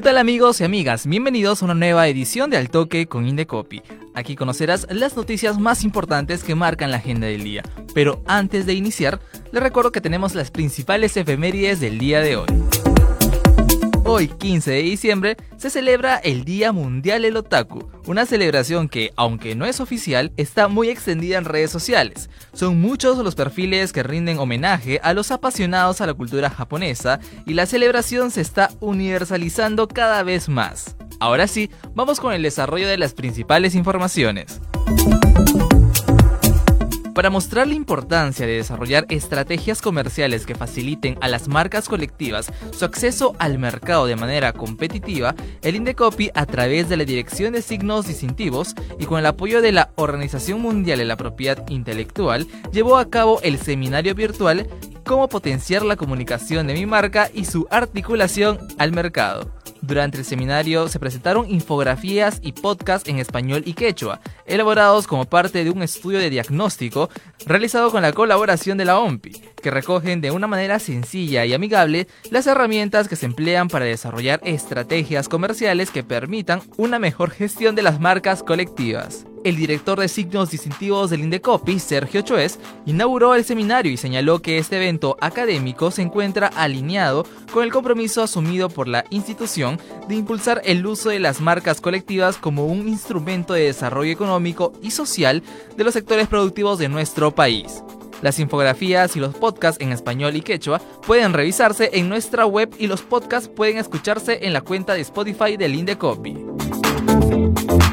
¿Qué tal amigos y amigas? Bienvenidos a una nueva edición de Al Toque con Indecopi. Aquí conocerás las noticias más importantes que marcan la agenda del día. Pero antes de iniciar, les recuerdo que tenemos las principales efemérides del día de hoy. Hoy, 15 de diciembre, se celebra el Día Mundial del Otaku, una celebración que, aunque no es oficial, está muy extendida en redes sociales. Son muchos los perfiles que rinden homenaje a los apasionados a la cultura japonesa y la celebración se está universalizando cada vez más. Ahora sí, vamos con el desarrollo de las principales informaciones. Para mostrar la importancia de desarrollar estrategias comerciales que faciliten a las marcas colectivas su acceso al mercado de manera competitiva, el Indecopy, a través de la Dirección de Signos Distintivos y con el apoyo de la Organización Mundial de la Propiedad Intelectual, llevó a cabo el seminario virtual Cómo potenciar la comunicación de mi marca y su articulación al mercado. Durante el seminario se presentaron infografías y podcasts en español y quechua, elaborados como parte de un estudio de diagnóstico realizado con la colaboración de la OMPI, que recogen de una manera sencilla y amigable las herramientas que se emplean para desarrollar estrategias comerciales que permitan una mejor gestión de las marcas colectivas. El director de signos distintivos del Indecopi, Sergio Choes, inauguró el seminario y señaló que este evento académico se encuentra alineado con el compromiso asumido por la institución de impulsar el uso de las marcas colectivas como un instrumento de desarrollo económico y social de los sectores productivos de nuestro país. Las infografías y los podcasts en español y quechua pueden revisarse en nuestra web y los podcasts pueden escucharse en la cuenta de Spotify del Indecopi.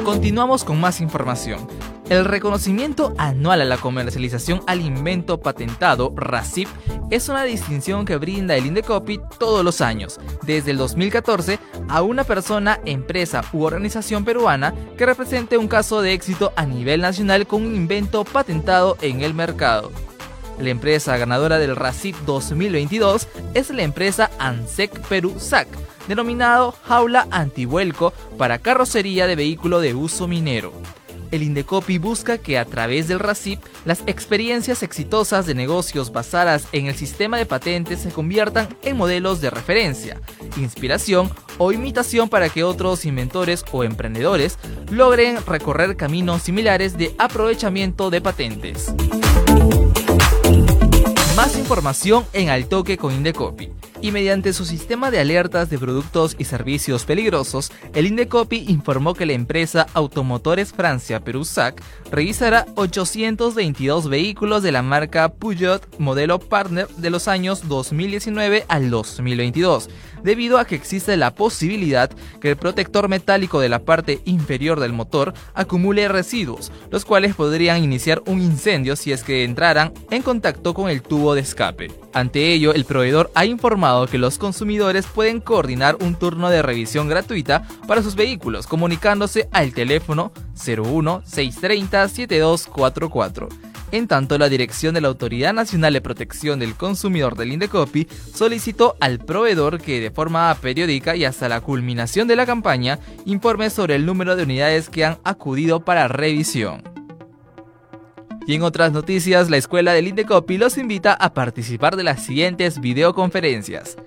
Continuamos con más información. El reconocimiento anual a la comercialización al invento patentado, RACIP, es una distinción que brinda el Indecopi todos los años, desde el 2014, a una persona, empresa u organización peruana que represente un caso de éxito a nivel nacional con un invento patentado en el mercado. La empresa ganadora del RACIP 2022 es la empresa ANSEC Perú SAC, denominado jaula antivuelco para carrocería de vehículo de uso minero. El Indecopi busca que a través del RACIP las experiencias exitosas de negocios basadas en el sistema de patentes se conviertan en modelos de referencia, inspiración o imitación para que otros inventores o emprendedores logren recorrer caminos similares de aprovechamiento de patentes. Más información en Altoque con Indecopi. Y mediante su sistema de alertas de productos y servicios peligrosos, el Indecopi informó que la empresa Automotores Francia Perusac revisará 822 vehículos de la marca Peugeot modelo Partner de los años 2019 al 2022, debido a que existe la posibilidad que el protector metálico de la parte inferior del motor acumule residuos, los cuales podrían iniciar un incendio si es que entraran en contacto con el tubo de escape. Ante ello, el proveedor ha informado que los consumidores pueden coordinar un turno de revisión gratuita para sus vehículos comunicándose al teléfono 01 630 7244. En tanto, la dirección de la Autoridad Nacional de Protección del Consumidor del Indecopi solicitó al proveedor que de forma periódica y hasta la culminación de la campaña informe sobre el número de unidades que han acudido para revisión. Y en otras noticias, la escuela del Indecopi los invita a participar de las siguientes videoconferencias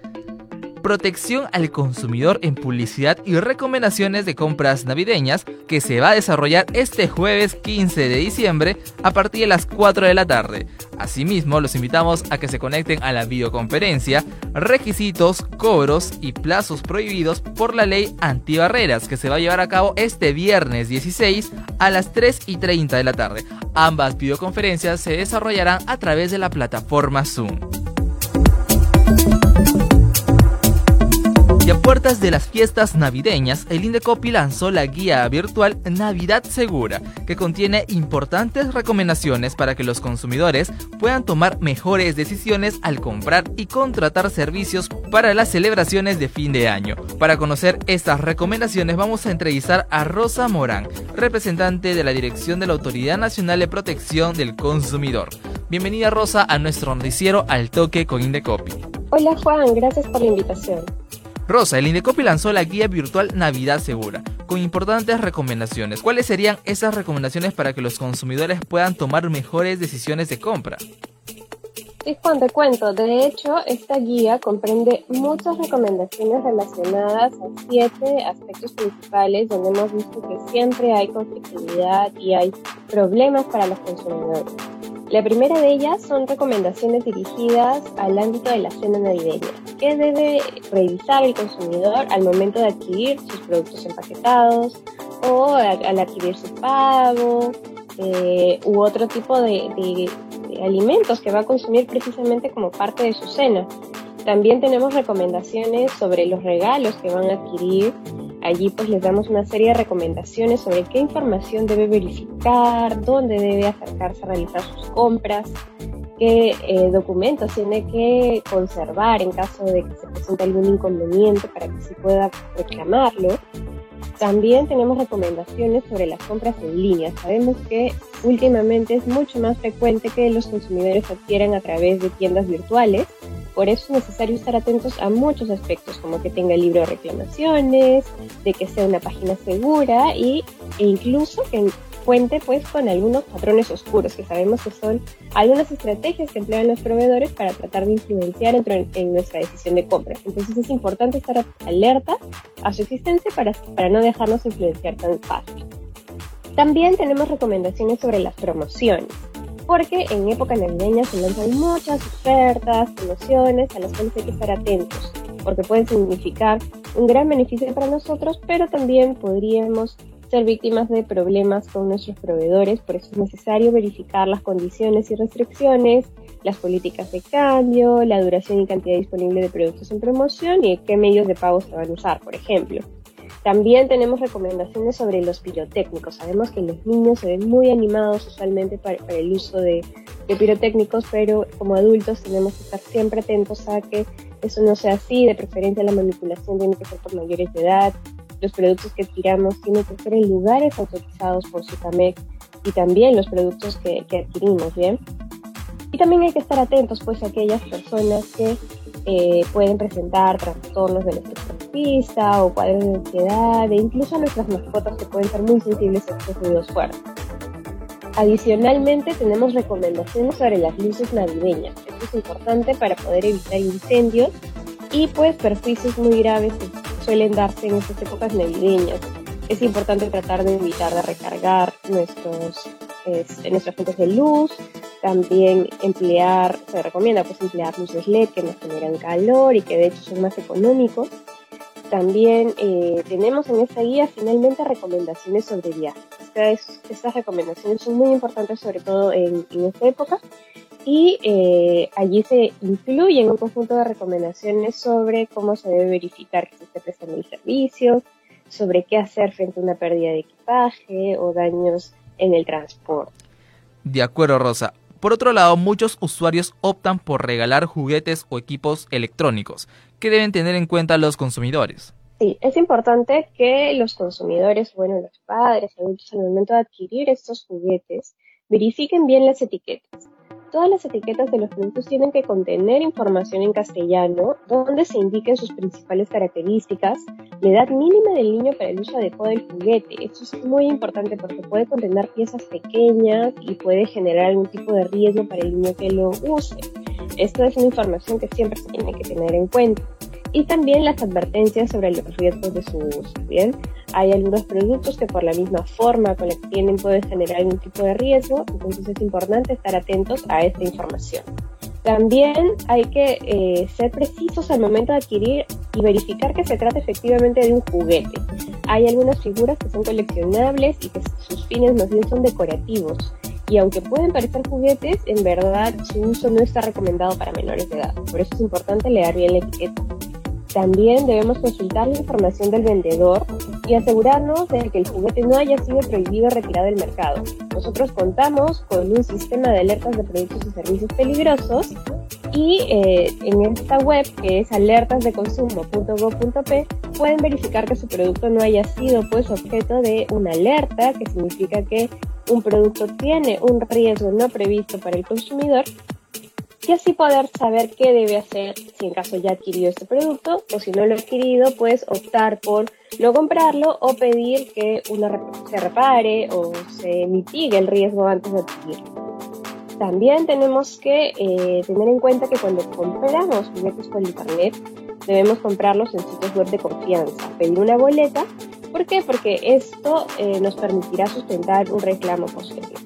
protección al consumidor en publicidad y recomendaciones de compras navideñas que se va a desarrollar este jueves 15 de diciembre a partir de las 4 de la tarde. Asimismo, los invitamos a que se conecten a la videoconferencia Requisitos, cobros y plazos prohibidos por la ley antibarreras que se va a llevar a cabo este viernes 16 a las 3 y 30 de la tarde. Ambas videoconferencias se desarrollarán a través de la plataforma Zoom. Puertas de las fiestas navideñas, el Indecopi lanzó la guía virtual Navidad Segura, que contiene importantes recomendaciones para que los consumidores puedan tomar mejores decisiones al comprar y contratar servicios para las celebraciones de fin de año. Para conocer estas recomendaciones vamos a entrevistar a Rosa Morán, representante de la Dirección de la Autoridad Nacional de Protección del Consumidor. Bienvenida Rosa a nuestro noticiero Al Toque con Indecopi. Hola Juan, gracias por la invitación. Rosa, el Indecopi lanzó la guía virtual Navidad Segura, con importantes recomendaciones. ¿Cuáles serían esas recomendaciones para que los consumidores puedan tomar mejores decisiones de compra? Sí, Juan, te cuento. De hecho, esta guía comprende muchas recomendaciones relacionadas a siete aspectos principales donde hemos visto que siempre hay conflictividad y hay problemas para los consumidores. La primera de ellas son recomendaciones dirigidas al ámbito de la cena navideña. ¿Qué debe revisar el consumidor al momento de adquirir sus productos empaquetados o al adquirir su pago eh, u otro tipo de alimentos que va a consumir precisamente como parte de su cena? También tenemos recomendaciones sobre los regalos que van a adquirir Allí pues les damos una serie de recomendaciones sobre qué información debe verificar, dónde debe acercarse a realizar sus compras, qué eh, documentos tiene que conservar en caso de que se presente algún inconveniente para que se pueda reclamarlo. También tenemos recomendaciones sobre las compras en línea. Sabemos que últimamente es mucho más frecuente que los consumidores adquieran a través de tiendas virtuales por eso es necesario estar atentos a muchos aspectos, como que tenga el libro de reclamaciones, de que sea una página segura y, e incluso que cuente pues con algunos patrones oscuros, que sabemos que son algunas estrategias que emplean los proveedores para tratar de influenciar en, en nuestra decisión de compra. Entonces es importante estar alerta a su existencia para, para no dejarnos influenciar tan fácil. También tenemos recomendaciones sobre las promociones porque en época navideña se lanzan muchas ofertas, promociones a las cuales hay que estar atentos, porque pueden significar un gran beneficio para nosotros, pero también podríamos ser víctimas de problemas con nuestros proveedores, por eso es necesario verificar las condiciones y restricciones, las políticas de cambio, la duración y cantidad disponible de productos en promoción y qué medios de pago se van a usar, por ejemplo. También tenemos recomendaciones sobre los pirotécnicos. Sabemos que los niños se ven muy animados usualmente para, el uso de, pirotécnicos, pero como adultos tenemos que estar siempre atentos a que eso no sea así. De preferencia la manipulación tiene que ser por mayores de edad. Los productos que tiramos tienen que ser en lugares autorizados por SUCAMEC y también los productos que, que adquirimos, ¿bien? Y también hay que estar atentos pues a aquellas personas que eh, pueden presentar trastornos del espectro autista o cuadros de ansiedad e incluso nuestras mascotas que pueden ser muy sensibles a estos ruidos fuertes. Adicionalmente tenemos recomendaciones sobre las luces navideñas. Esto es importante para poder evitar incendios y pues perjuicios muy graves que suelen darse en estas épocas navideñas. Es importante tratar de evitar de recargar nuestros, eh, nuestras fuentes de luz, también emplear, se recomienda pues emplear luces LED que nos generan calor y que de hecho son más económicos. También eh, tenemos en esta guía finalmente recomendaciones sobre viajes. Estas, estas recomendaciones son muy importantes sobre todo en, en esta época y eh, allí se incluyen un conjunto de recomendaciones sobre cómo se debe verificar que se esté prestando el servicio, sobre qué hacer frente a una pérdida de equipaje o daños en el transporte. De acuerdo, Rosa. Por otro lado, muchos usuarios optan por regalar juguetes o equipos electrónicos. ¿Qué deben tener en cuenta los consumidores? Sí, es importante que los consumidores, bueno, los padres, adultos, al momento de adquirir estos juguetes, verifiquen bien las etiquetas Todas las etiquetas de los productos tienen que contener información en castellano donde se indiquen sus principales características, la edad mínima del niño para el uso adecuado del juguete. Esto es muy importante porque puede contener piezas pequeñas y puede generar algún tipo de riesgo para el niño que lo use. Esto es una información que siempre se tiene que tener en cuenta y también las advertencias sobre los riesgos de su uso. Bien, hay algunos productos que por la misma forma con la que tienen pueden generar algún tipo de riesgo, entonces es importante estar atentos a esta información. También hay que eh, ser precisos al momento de adquirir y verificar que se trata efectivamente de un juguete. Hay algunas figuras que son coleccionables y que sus fines más bien son decorativos. Y aunque pueden parecer juguetes, en verdad su uso no está recomendado para menores de edad. Por eso es importante leer bien la etiqueta. También debemos consultar la información del vendedor y asegurarnos de que el juguete no haya sido prohibido o retirado del mercado. Nosotros contamos con un sistema de alertas de productos y servicios peligrosos y eh, en esta web que es alertasdeconsumo.gov.p pueden verificar que su producto no haya sido pues objeto de una alerta, que significa que un producto tiene un riesgo no previsto para el consumidor y así poder saber qué debe hacer si en caso ya adquirió este producto o si no lo ha adquirido, pues optar por no comprarlo o pedir que una se repare o se mitigue el riesgo antes de adquirirlo. También tenemos que eh, tener en cuenta que cuando compramos juguetes por internet, debemos comprarlos en sitios web de confianza, pedir una boleta. ¿Por qué? Porque esto eh, nos permitirá sustentar un reclamo posterior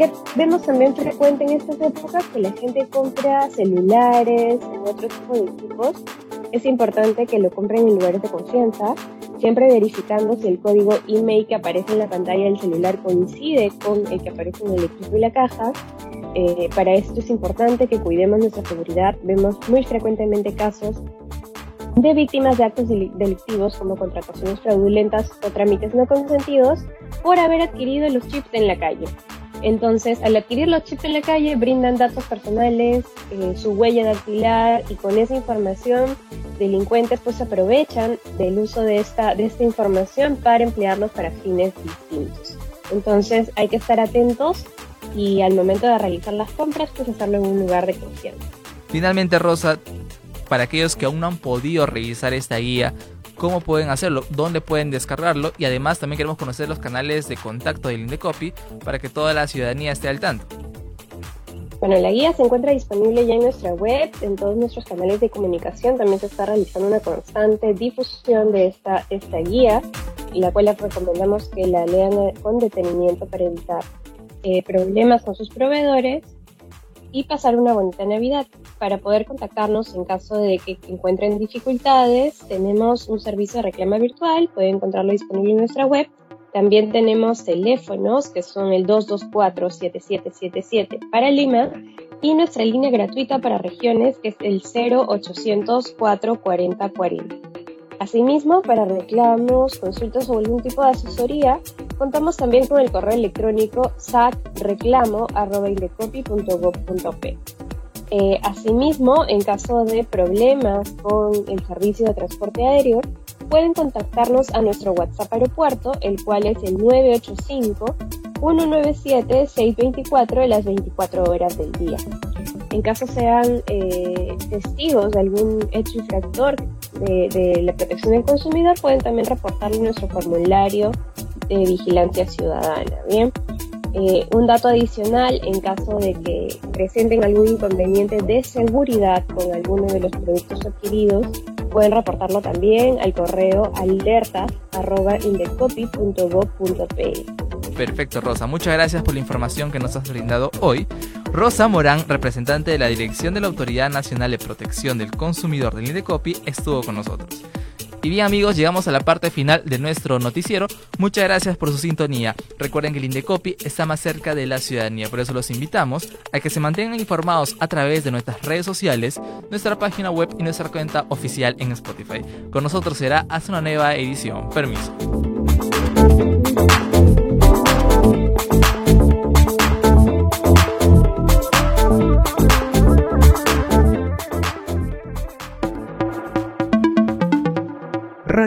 que vemos también frecuente en estas épocas que la gente compra celulares u otro tipo de equipos. Es importante que lo compren en lugares de confianza, siempre verificando si el código email que aparece en la pantalla del celular coincide con el que aparece en el equipo y la caja. Eh, para esto es importante que cuidemos nuestra seguridad. Vemos muy frecuentemente casos de víctimas de actos delictivos como contrataciones fraudulentas o trámites no consentidos por haber adquirido los chips en la calle. Entonces, al adquirir los chips en la calle, brindan datos personales, eh, su huella dactilar y con esa información, delincuentes pues aprovechan del uso de esta, de esta información para emplearlos para fines distintos. Entonces, hay que estar atentos y al momento de realizar las compras, pues hacerlo en un lugar de confianza. Finalmente, Rosa, para aquellos que aún no han podido revisar esta guía, cómo pueden hacerlo, dónde pueden descargarlo y además también queremos conocer los canales de contacto del Indecopy para que toda la ciudadanía esté al tanto. Bueno, la guía se encuentra disponible ya en nuestra web, en todos nuestros canales de comunicación. También se está realizando una constante difusión de esta, esta guía, la cual les recomendamos que la lean con detenimiento para evitar eh, problemas con sus proveedores y pasar una bonita Navidad. Para poder contactarnos en caso de que encuentren dificultades, tenemos un servicio de reclama virtual, pueden encontrarlo disponible en nuestra web. También tenemos teléfonos que son el 224-7777 para Lima y nuestra línea gratuita para regiones que es el 0800 440 40. Asimismo, para reclamos, consultas o algún tipo de asesoría, contamos también con el correo electrónico sacreclamo.indecopy.gov.p. Eh, asimismo, en caso de problemas con el servicio de transporte aéreo, pueden contactarnos a nuestro WhatsApp aeropuerto, el cual es el 985 197 624 de las 24 horas del día. En caso sean eh, testigos de algún hecho infractor de, la protección del consumidor, pueden también reportarlo en nuestro formulario de vigilancia ciudadana. Bien. Eh, un dato adicional en caso de que presenten algún inconveniente de seguridad con alguno de los productos adquiridos, pueden reportarlo también al correo alertas.indecopy.gov.pe. Perfecto, Rosa. Muchas gracias por la información que nos has brindado hoy. Rosa Morán, representante de la Dirección de la Autoridad Nacional de Protección del Consumidor del Indecopi, estuvo con nosotros. Y bien amigos, llegamos a la parte final de nuestro noticiero. Muchas gracias por su sintonía. Recuerden que el Indecopi está más cerca de la ciudadanía, por eso los invitamos a que se mantengan informados a través de nuestras redes sociales, nuestra página web y nuestra cuenta oficial en Spotify. Con nosotros será hasta una nueva edición. Permiso.